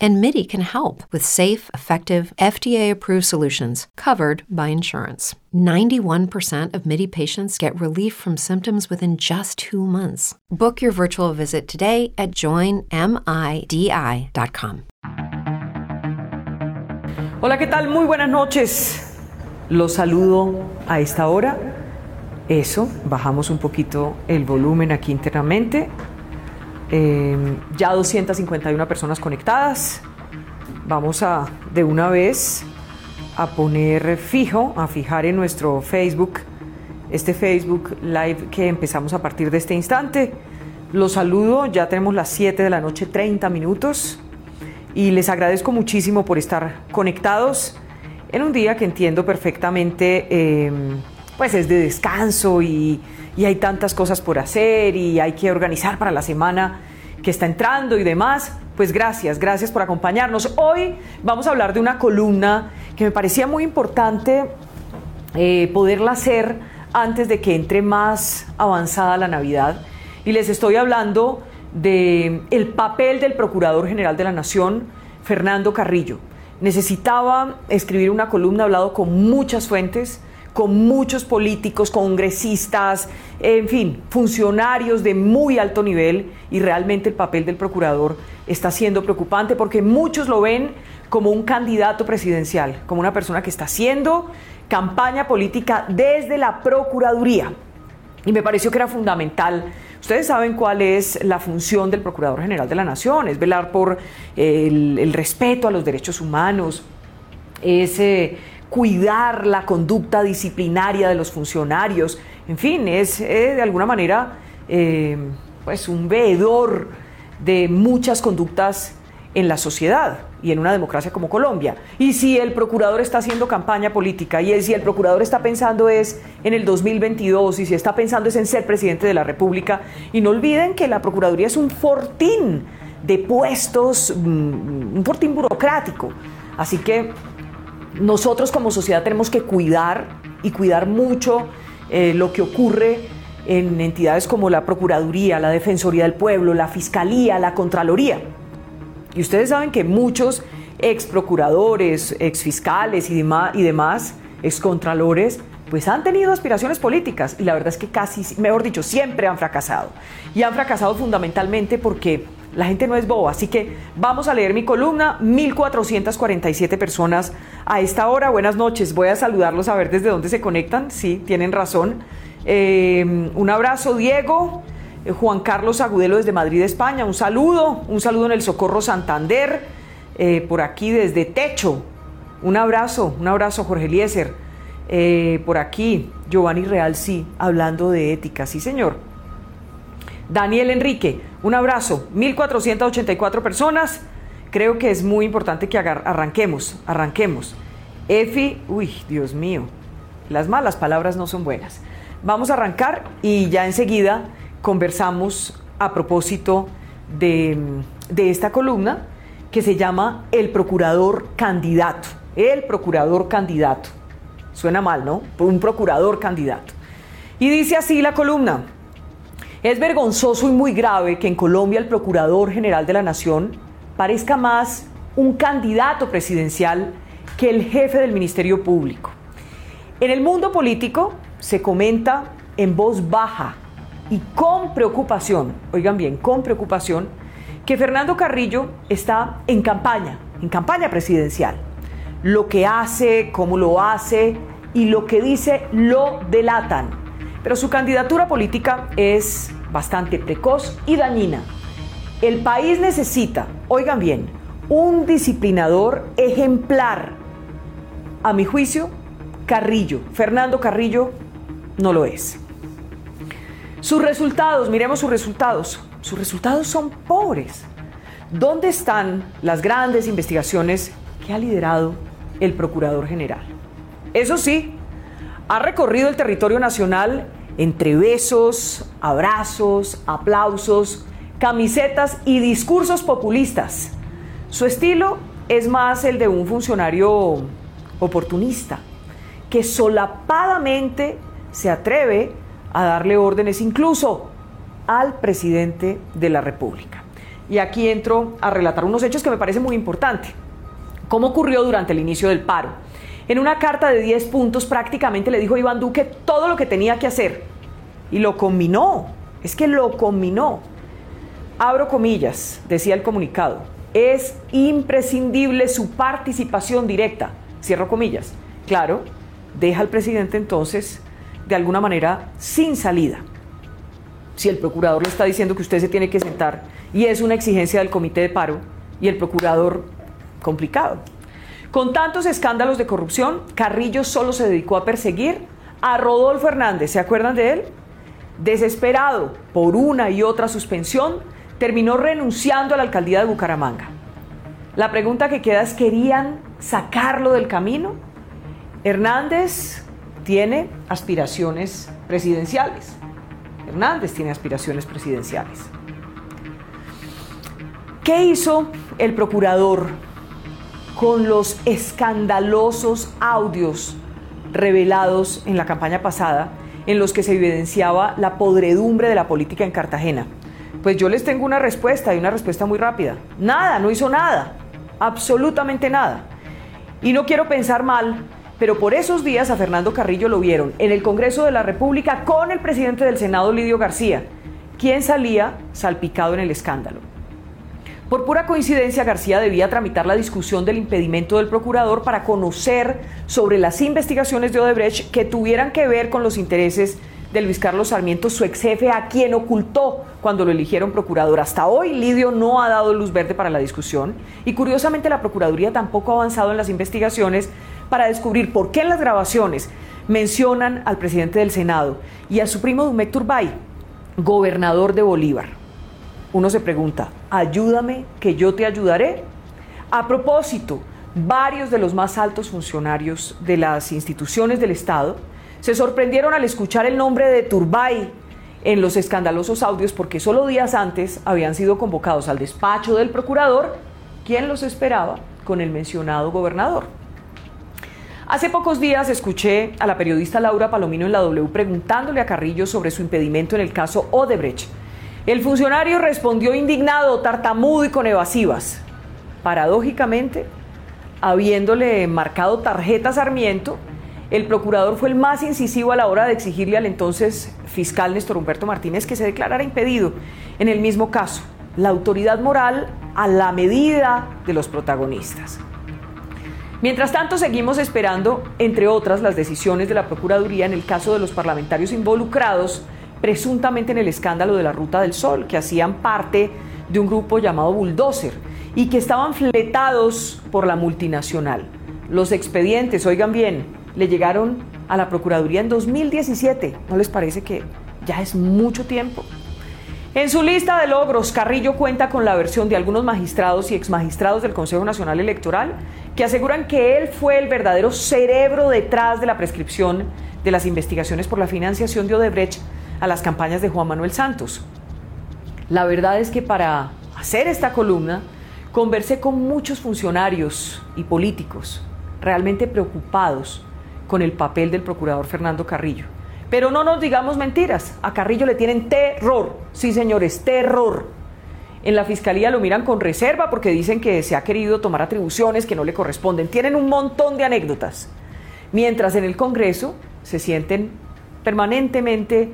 And MIDI can help with safe, effective, FDA approved solutions covered by insurance. 91% of MIDI patients get relief from symptoms within just two months. Book your virtual visit today at joinmidi.com. Hola, ¿qué tal? Muy buenas noches. Los saludo a esta hora. Eso, bajamos un poquito el volumen aquí internamente. Eh, ya 251 personas conectadas. Vamos a de una vez a poner fijo, a fijar en nuestro Facebook, este Facebook Live que empezamos a partir de este instante. Los saludo, ya tenemos las 7 de la noche, 30 minutos, y les agradezco muchísimo por estar conectados en un día que entiendo perfectamente, eh, pues es de descanso y, y hay tantas cosas por hacer y hay que organizar para la semana que está entrando y demás. Pues gracias, gracias por acompañarnos. Hoy vamos a hablar de una columna que me parecía muy importante eh, poderla hacer antes de que entre más avanzada la Navidad y les estoy hablando de el papel del Procurador General de la Nación, Fernando Carrillo. Necesitaba escribir una columna, hablado con muchas fuentes, con muchos políticos, congresistas, en fin, funcionarios de muy alto nivel y realmente el papel del procurador está siendo preocupante porque muchos lo ven como un candidato presidencial, como una persona que está haciendo campaña política desde la Procuraduría. Y me pareció que era fundamental Ustedes saben cuál es la función del Procurador General de la Nación, es velar por el, respeto a los derechos humanos, es eh, cuidar la conducta disciplinaria de los funcionarios, en fin, es eh, de alguna manera eh, pues un veedor de muchas conductas en la sociedad y en una democracia como Colombia. Y si el procurador está haciendo campaña política y si el procurador está pensando es en el 2022 y si está pensando es en ser presidente de la República, y no olviden que la Procuraduría es un fortín de puestos, mm, un fortín burocrático. Así que nosotros como sociedad tenemos que cuidar y cuidar mucho eh, lo que ocurre en entidades como la Procuraduría, la Defensoría del Pueblo, la Fiscalía, la Contraloría. Y ustedes saben que muchos ex procuradores, ex fiscales y, demás, y demás, ex contralores, pues han tenido aspiraciones políticas y la verdad es que casi, mejor dicho, siempre han fracasado. Y han fracasado fundamentalmente porque la gente no es boba. Así que vamos a leer mi columna, 1447 personas a esta hora. Buenas noches, voy a saludarlos a ver desde dónde se conectan. Sí, tienen razón. Eh, un abrazo, Diego. Eh, Juan Carlos Agudelo desde Madrid, España. Un saludo, un saludo en el Socorro Santander, eh, por aquí desde Techo. Un abrazo, un abrazo, Jorge Eliezer. Eh, por aquí, Giovanni Real, sí, hablando de ética, sí, señor. Daniel Enrique, un abrazo. 1484 personas. Creo que es muy importante que arranquemos, arranquemos. Efi, uy, Dios mío, las malas palabras no son buenas. Vamos a arrancar y ya enseguida conversamos a propósito de, esta columna que se llama El Procurador Candidato. El Procurador Candidato. Suena mal, ¿no? Un procurador candidato. Y dice así la columna. Es vergonzoso y muy grave que en Colombia el Procurador General de la Nación parezca más un candidato presidencial que el jefe del Ministerio Público. En el mundo político se comenta en voz baja y con preocupación, oigan bien, con preocupación, que Fernando Carrillo está en campaña, en campaña presidencial. Lo que hace, cómo lo hace y lo que dice lo delatan. Pero su candidatura política es bastante precoz y dañina. El país necesita, oigan bien, un disciplinador ejemplar. A mi juicio, Carrillo, Fernando Carrillo, no lo es. Sus resultados, miremos sus resultados. Sus resultados son pobres. ¿Dónde están las grandes investigaciones que ha liderado el Procurador General? Eso sí, ha recorrido el territorio nacional entre besos, abrazos, aplausos, camisetas y discursos populistas. Su estilo es más el de un funcionario oportunista, que solapadamente se atreve a darle órdenes incluso al presidente de la República. Y aquí entro a relatar unos hechos que me parecen muy importantes. ¿Cómo ocurrió durante el inicio del paro? En una carta de 10 puntos prácticamente le dijo a Iván Duque todo lo que tenía que hacer. Y lo combinó. Es que lo combinó. Abro comillas, decía el comunicado. Es imprescindible su participación directa. Cierro comillas. Claro, deja al presidente entonces de alguna manera sin salida. Si el procurador le está diciendo que usted se tiene que sentar y es una exigencia del comité de paro y el procurador complicado. Con tantos escándalos de corrupción, Carrillo solo se dedicó a perseguir a Rodolfo Hernández. ¿Se acuerdan de él? Desesperado por una y otra suspensión, terminó renunciando a la alcaldía de Bucaramanga. La pregunta que queda es, ¿querían sacarlo del camino? Hernández tiene aspiraciones presidenciales. Hernández tiene aspiraciones presidenciales. ¿Qué hizo el procurador con los escandalosos audios revelados en la campaña pasada en los que se evidenciaba la podredumbre de la política en Cartagena? Pues yo les tengo una respuesta y una respuesta muy rápida. Nada, no hizo nada, absolutamente nada. Y no quiero pensar mal, pero por esos días a Fernando Carrillo lo vieron en el Congreso de la República con el presidente del Senado, Lidio García, quien salía salpicado en el escándalo. Por pura coincidencia, García debía tramitar la discusión del impedimento del procurador para conocer sobre las investigaciones de Odebrecht que tuvieran que ver con los intereses de Luis Carlos Sarmiento, su ex jefe, a quien ocultó cuando lo eligieron procurador. Hasta hoy, Lidio no ha dado luz verde para la discusión y curiosamente la Procuraduría tampoco ha avanzado en las investigaciones para descubrir por qué en las grabaciones mencionan al presidente del Senado y a su primo Dumek Turbay, gobernador de Bolívar. Uno se pregunta, ayúdame que yo te ayudaré. A propósito, varios de los más altos funcionarios de las instituciones del Estado se sorprendieron al escuchar el nombre de Turbay en los escandalosos audios porque solo días antes habían sido convocados al despacho del procurador, quien los esperaba con el mencionado gobernador. Hace pocos días escuché a la periodista Laura Palomino en la W preguntándole a Carrillo sobre su impedimento en el caso Odebrecht. El funcionario respondió indignado, tartamudo y con evasivas. Paradójicamente, habiéndole marcado tarjeta Sarmiento, el procurador fue el más incisivo a la hora de exigirle al entonces fiscal Néstor Humberto Martínez que se declarara impedido en el mismo caso, la autoridad moral a la medida de los protagonistas. Mientras tanto, seguimos esperando, entre otras, las decisiones de la Procuraduría en el caso de los parlamentarios involucrados presuntamente en el escándalo de la Ruta del Sol, que hacían parte de un grupo llamado Bulldozer y que estaban fletados por la multinacional. Los expedientes, oigan bien, le llegaron a la Procuraduría en 2017. ¿No les parece que ya es mucho tiempo? En su lista de logros, Carrillo cuenta con la versión de algunos magistrados y exmagistrados del Consejo Nacional Electoral que aseguran que él fue el verdadero cerebro detrás de la prescripción de las investigaciones por la financiación de Odebrecht a las campañas de Juan Manuel Santos. La verdad es que para hacer esta columna conversé con muchos funcionarios y políticos realmente preocupados con el papel del procurador Fernando Carrillo. Pero no nos digamos mentiras, a Carrillo le tienen terror, sí señores, terror. En la fiscalía lo miran con reserva porque dicen que se ha querido tomar atribuciones que no le corresponden. Tienen un montón de anécdotas. Mientras en el Congreso se sienten permanentemente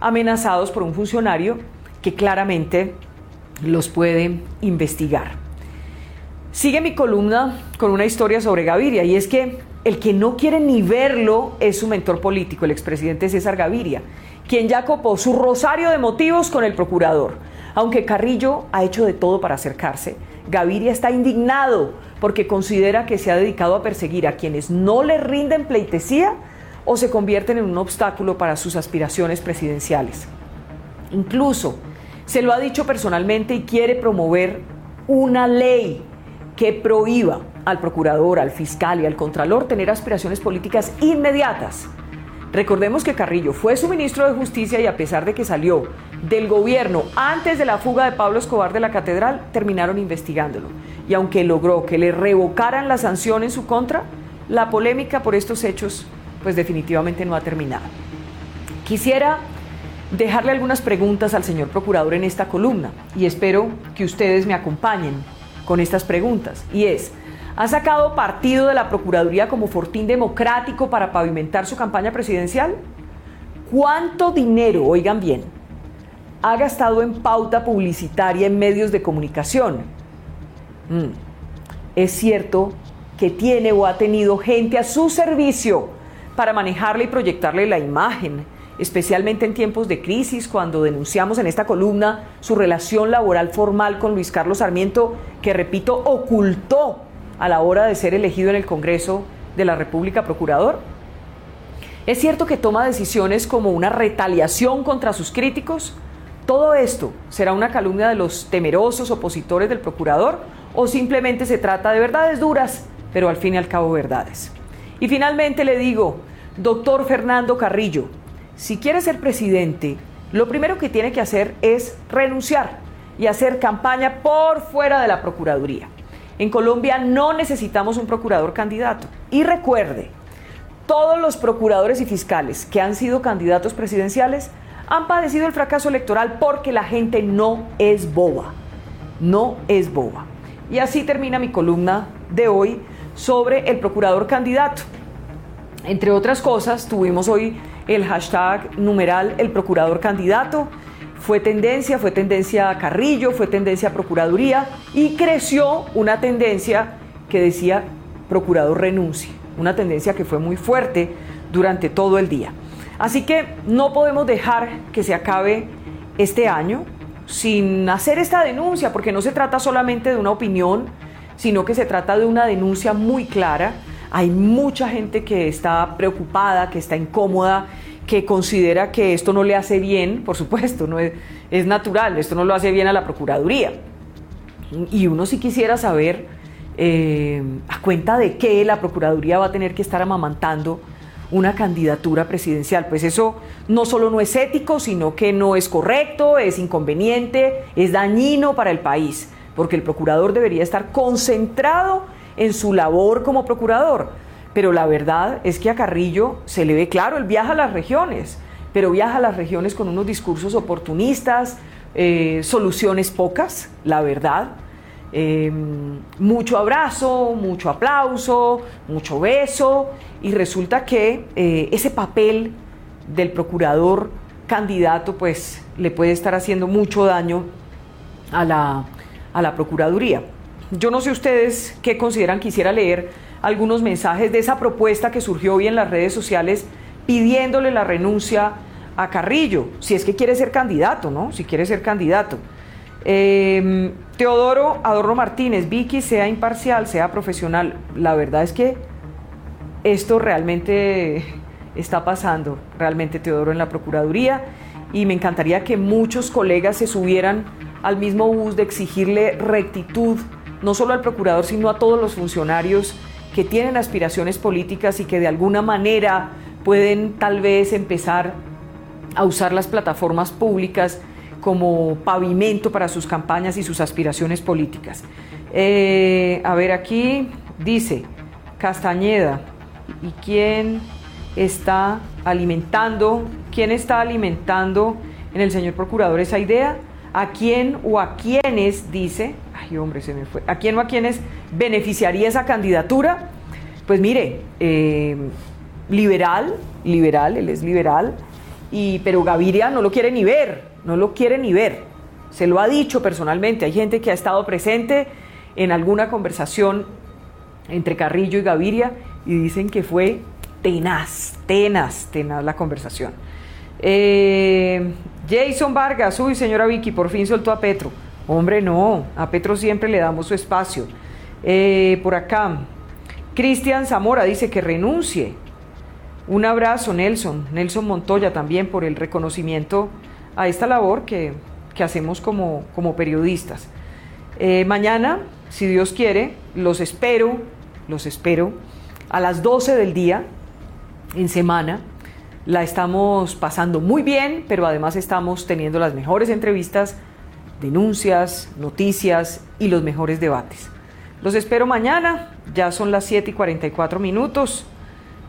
amenazados por un funcionario que claramente los puede investigar. Sigue mi columna con una historia sobre Gaviria y es que el que no quiere ni verlo es su mentor político, el expresidente César Gaviria, quien ya copó su rosario de motivos con el procurador. Aunque Carrillo ha hecho de todo para acercarse, Gaviria está indignado porque considera que se ha dedicado a perseguir a quienes no le rinden pleitesía o se convierten en un obstáculo para sus aspiraciones presidenciales. Incluso se lo ha dicho personalmente y quiere promover una ley que prohíba al procurador, al fiscal y al contralor tener aspiraciones políticas inmediatas. Recordemos que Carrillo fue su ministro de Justicia y a pesar de que salió del gobierno antes de la fuga de Pablo Escobar de la catedral, terminaron investigándolo. Y aunque logró que le revocaran la sanción en su contra, la polémica por estos hechos pues definitivamente no ha terminado. Quisiera dejarle algunas preguntas al señor procurador en esta columna y espero que ustedes me acompañen con estas preguntas. Y es, ¿Ha sacado partido de la Procuraduría como fortín democrático para pavimentar su campaña presidencial? ¿Cuánto dinero, oigan bien, ha gastado en pauta publicitaria en medios de comunicación? Mm. Es cierto que tiene o ha tenido gente a su servicio para manejarle y proyectarle la imagen, especialmente en tiempos de crisis, cuando denunciamos en esta columna su relación laboral formal con Luis Carlos Sarmiento, que, repito, ocultó a la hora de ser elegido en el Congreso de la República Procurador? ¿Es cierto que toma decisiones como una retaliación contra sus críticos? ¿Todo esto será una calumnia de los temerosos opositores del procurador o simplemente se trata de verdades duras, pero al fin y al cabo verdades? Y finalmente le digo, doctor Fernando Carrillo, si quiere ser presidente, lo primero que tiene que hacer es renunciar y hacer campaña por fuera de la Procuraduría. En Colombia no necesitamos un procurador candidato. Y recuerde, todos los procuradores y fiscales que han sido candidatos presidenciales han padecido el fracaso electoral porque la gente no es boba. No es boba. Y así termina mi columna de hoy sobre el procurador candidato. Entre otras cosas, tuvimos hoy el hashtag numeral el procurador candidato fue tendencia, fue tendencia a Carrillo, fue tendencia a Procuraduría y creció una tendencia que decía procurador renuncie, una tendencia que fue muy fuerte durante todo el día. Así que no podemos dejar que se acabe este año sin hacer esta denuncia, porque no se trata solamente de una opinión, sino que se trata de una denuncia muy clara. Hay mucha gente que está preocupada, que está incómoda que considera que esto no le hace bien, por supuesto, no es, natural, esto no lo hace bien a la Procuraduría. Y uno sí quisiera saber eh, a cuenta de qué la Procuraduría va a tener que estar amamantando una candidatura presidencial. Pues eso no solo no es ético, sino que no es correcto, es inconveniente, es dañino para el país, porque el procurador debería estar concentrado en su labor como procurador pero la verdad es que a Carrillo se le ve claro, él viaja a las regiones, pero viaja a las regiones con unos discursos oportunistas, eh, soluciones pocas, la verdad. Eh, mucho abrazo, mucho aplauso, mucho beso, y resulta que eh, ese papel del procurador candidato pues le puede estar haciendo mucho daño a la, a la Procuraduría. Yo no sé ustedes qué consideran, quisiera leer algunos mensajes de esa propuesta que surgió hoy en las redes sociales pidiéndole la renuncia a Carrillo, si es que quiere ser candidato, ¿no? Si quiere ser candidato. Em, Teodoro Adorno Martínez, Vicky, sea imparcial, sea profesional. La verdad es que esto realmente está pasando, realmente Teodoro en la Procuraduría, y me encantaría que muchos colegas se subieran al mismo bus de exigirle rectitud, no solo al procurador, sino a todos los funcionarios que tienen aspiraciones políticas y que de alguna manera pueden tal vez empezar a usar las plataformas públicas como pavimento para sus campañas y sus aspiraciones políticas. Eh, a ver, aquí dice Castañeda, ¿y quién está alimentando? ¿Quién está alimentando en el señor procurador esa idea? ¿A quién o a quiénes, dice, ay hombre, se me fue, a quién o a quiénes beneficiaría esa candidatura? Pues mire, eh, liberal, liberal, él es liberal, y, pero Gaviria no lo quiere ni ver, no lo quiere ni ver. Se lo ha dicho personalmente, hay gente que ha estado presente en alguna conversación entre Carrillo y Gaviria y dicen que fue tenaz, tenaz, tenaz la conversación. Eh, Jason Vargas, uy señora Vicky, por fin soltó a Petro. Hombre, no, a Petro siempre le damos su espacio. Eh, por acá, Cristian Zamora dice que renuncie. Un abrazo, Nelson. Nelson Montoya también por el reconocimiento a esta labor que, hacemos como, como periodistas. Eh, mañana, si Dios quiere, los espero, los espero a las 12 del día, en semana, la estamos pasando muy bien, pero además estamos teniendo las mejores entrevistas, denuncias, noticias y los mejores debates. Los espero mañana, ya son las 7 y 44 minutos.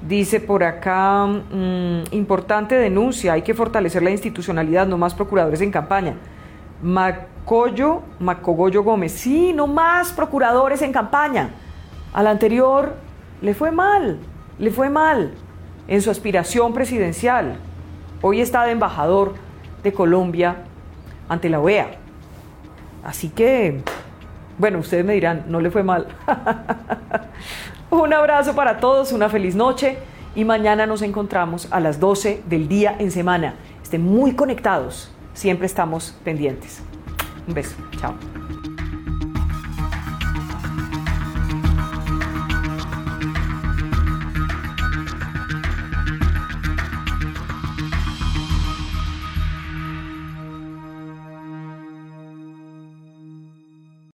Dice por acá, mm, importante denuncia, hay que fortalecer la institucionalidad, no más procuradores en campaña. Macoyo, Macogoyo Gómez, sí, no más procuradores en campaña. Al anterior le fue mal, le fue mal en su aspiración presidencial. Hoy está de embajador de Colombia ante la OEA. Así que, bueno, ustedes me dirán, no le fue mal. Un abrazo para todos, una feliz noche y mañana nos encontramos a las 12 del día en semana. Estén muy conectados, siempre estamos pendientes. Un beso, chao.